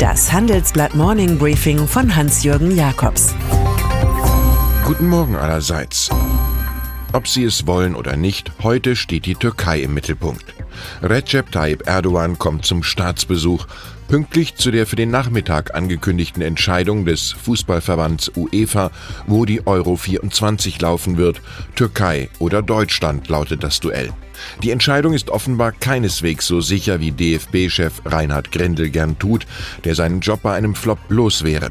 Das Handelsblatt Morning Briefing von Hans-Jürgen Jakobs. Guten Morgen allerseits. Ob Sie es wollen oder nicht, heute steht die Türkei im Mittelpunkt. Recep Tayyip Erdogan kommt zum Staatsbesuch, pünktlich zu der für den Nachmittag angekündigten Entscheidung des Fußballverbands UEFA, wo die Euro 24 laufen wird. Türkei oder Deutschland lautet das Duell. Die Entscheidung ist offenbar keineswegs so sicher, wie DFB-Chef Reinhard Grindel gern tut, der seinen Job bei einem Flop los wäre.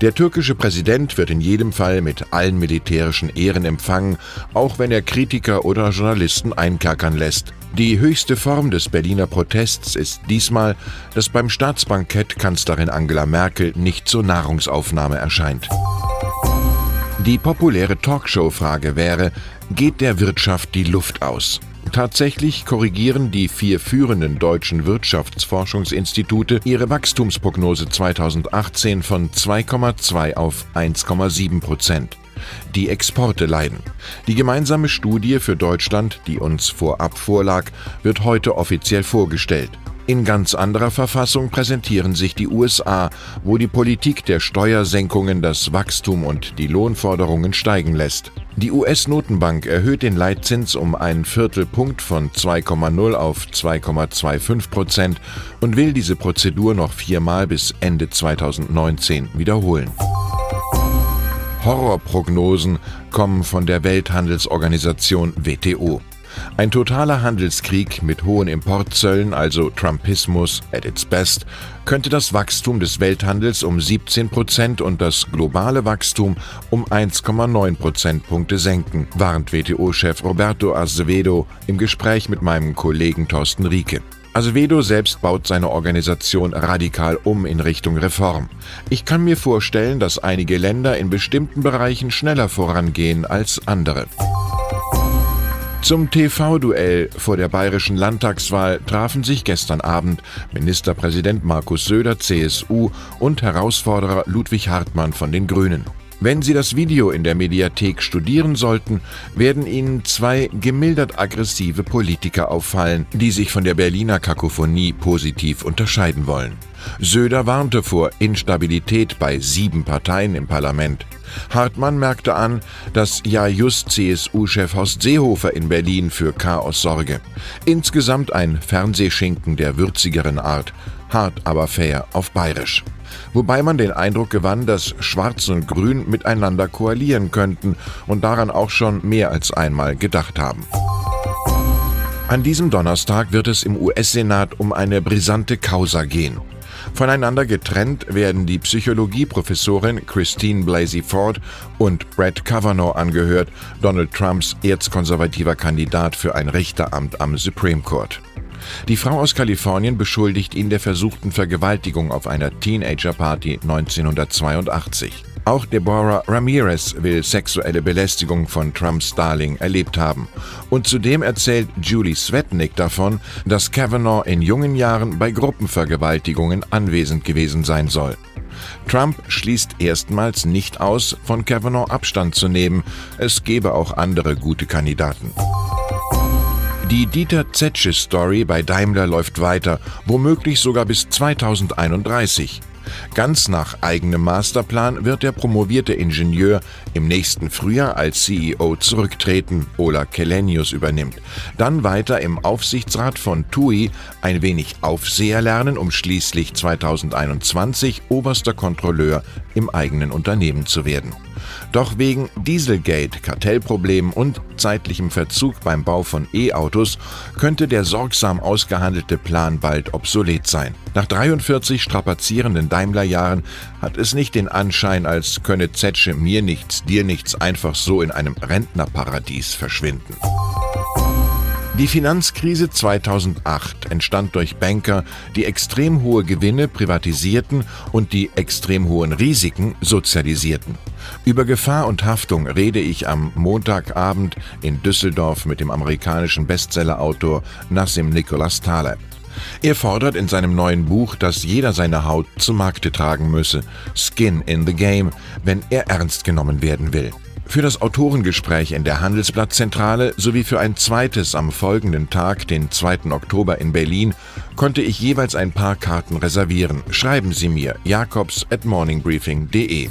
Der türkische Präsident wird in jedem Fall mit allen militärischen Ehren empfangen, auch wenn er Kritiker oder Journalisten einkerkern lässt. Die höchste Form des Berliner Protests ist diesmal, dass beim Staatsbankett Kanzlerin Angela Merkel nicht zur Nahrungsaufnahme erscheint. Die populäre Talkshow-Frage wäre, geht der Wirtschaft die Luft aus? Tatsächlich korrigieren die vier führenden deutschen Wirtschaftsforschungsinstitute ihre Wachstumsprognose 2018 von 2,2 auf 1,7 Prozent. Die Exporte leiden. Die gemeinsame Studie für Deutschland, die uns vorab vorlag, wird heute offiziell vorgestellt. In ganz anderer Verfassung präsentieren sich die USA, wo die Politik der Steuersenkungen das Wachstum und die Lohnforderungen steigen lässt. Die US-Notenbank erhöht den Leitzins um einen Viertelpunkt von 2,0 auf 2,25 Prozent und will diese Prozedur noch viermal bis Ende 2019 wiederholen. Horrorprognosen kommen von der Welthandelsorganisation WTO. Ein totaler Handelskrieg mit hohen Importzöllen, also Trumpismus at its best, könnte das Wachstum des Welthandels um 17 Prozent und das globale Wachstum um 1,9 Prozentpunkte senken, warnt WTO-Chef Roberto Azevedo im Gespräch mit meinem Kollegen Thorsten Rieke. Azevedo selbst baut seine Organisation radikal um in Richtung Reform. Ich kann mir vorstellen, dass einige Länder in bestimmten Bereichen schneller vorangehen als andere. Zum TV-Duell vor der bayerischen Landtagswahl trafen sich gestern Abend Ministerpräsident Markus Söder CSU und Herausforderer Ludwig Hartmann von den Grünen. Wenn Sie das Video in der Mediathek studieren sollten, werden Ihnen zwei gemildert aggressive Politiker auffallen, die sich von der Berliner Kakophonie positiv unterscheiden wollen. Söder warnte vor Instabilität bei sieben Parteien im Parlament. Hartmann merkte an, dass ja just CSU-Chef Horst Seehofer in Berlin für Chaos sorge. Insgesamt ein Fernsehschinken der würzigeren Art, hart aber fair auf bayerisch wobei man den Eindruck gewann, dass Schwarz und Grün miteinander koalieren könnten und daran auch schon mehr als einmal gedacht haben. An diesem Donnerstag wird es im US-Senat um eine brisante Causa gehen. Voneinander getrennt werden die Psychologieprofessorin Christine Blasey Ford und Brett Kavanaugh angehört, Donald Trumps erzkonservativer Kandidat für ein Richteramt am Supreme Court. Die Frau aus Kalifornien beschuldigt ihn der versuchten Vergewaltigung auf einer Teenagerparty 1982. Auch Deborah Ramirez will sexuelle Belästigung von Trumps Darling erlebt haben. Und zudem erzählt Julie Svetnick davon, dass Kavanaugh in jungen Jahren bei Gruppenvergewaltigungen anwesend gewesen sein soll. Trump schließt erstmals nicht aus, von Kavanaugh Abstand zu nehmen. Es gebe auch andere gute Kandidaten. Die Dieter Zetsche-Story bei Daimler läuft weiter, womöglich sogar bis 2031. Ganz nach eigenem Masterplan wird der promovierte Ingenieur im nächsten Frühjahr als CEO zurücktreten, Ola Kelenius übernimmt. Dann weiter im Aufsichtsrat von TUI ein wenig Aufseher lernen, um schließlich 2021 oberster Kontrolleur im eigenen Unternehmen zu werden. Doch wegen Dieselgate, Kartellproblemen und zeitlichem Verzug beim Bau von E-Autos könnte der sorgsam ausgehandelte Plan bald obsolet sein. Nach 43 strapazierenden Daimler-Jahren hat es nicht den Anschein, als könne Zetsche mir nichts, dir nichts einfach so in einem Rentnerparadies verschwinden. Die Finanzkrise 2008 entstand durch Banker, die extrem hohe Gewinne privatisierten und die extrem hohen Risiken sozialisierten. Über Gefahr und Haftung rede ich am Montagabend in Düsseldorf mit dem amerikanischen Bestsellerautor Nassim Nicholas Taleb. Er fordert in seinem neuen Buch, dass jeder seine Haut zu Markte tragen müsse, Skin in the Game, wenn er ernst genommen werden will. Für das Autorengespräch in der Handelsblattzentrale sowie für ein zweites am folgenden Tag, den 2. Oktober in Berlin, konnte ich jeweils ein paar Karten reservieren. Schreiben Sie mir jakobs at morningbriefing.de.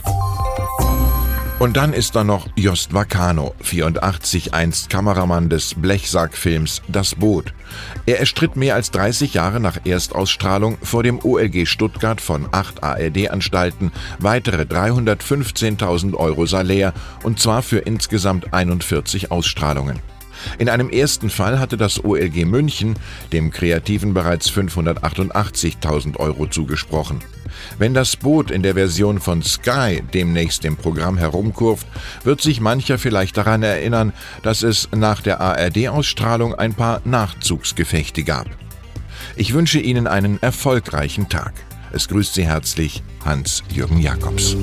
Und dann ist da noch Jost Vacano, 84, einst Kameramann des Blechsackfilms Das Boot. Er erstritt mehr als 30 Jahre nach Erstausstrahlung vor dem OLG Stuttgart von acht ARD-Anstalten weitere 315.000 Euro Salär und zwar für insgesamt 41 Ausstrahlungen. In einem ersten Fall hatte das OLG München dem Kreativen bereits 588.000 Euro zugesprochen. Wenn das Boot in der Version von Sky demnächst im Programm herumkurft, wird sich mancher vielleicht daran erinnern, dass es nach der ARD-Ausstrahlung ein paar Nachzugsgefechte gab. Ich wünsche Ihnen einen erfolgreichen Tag. Es grüßt Sie herzlich Hans-Jürgen Jakobs.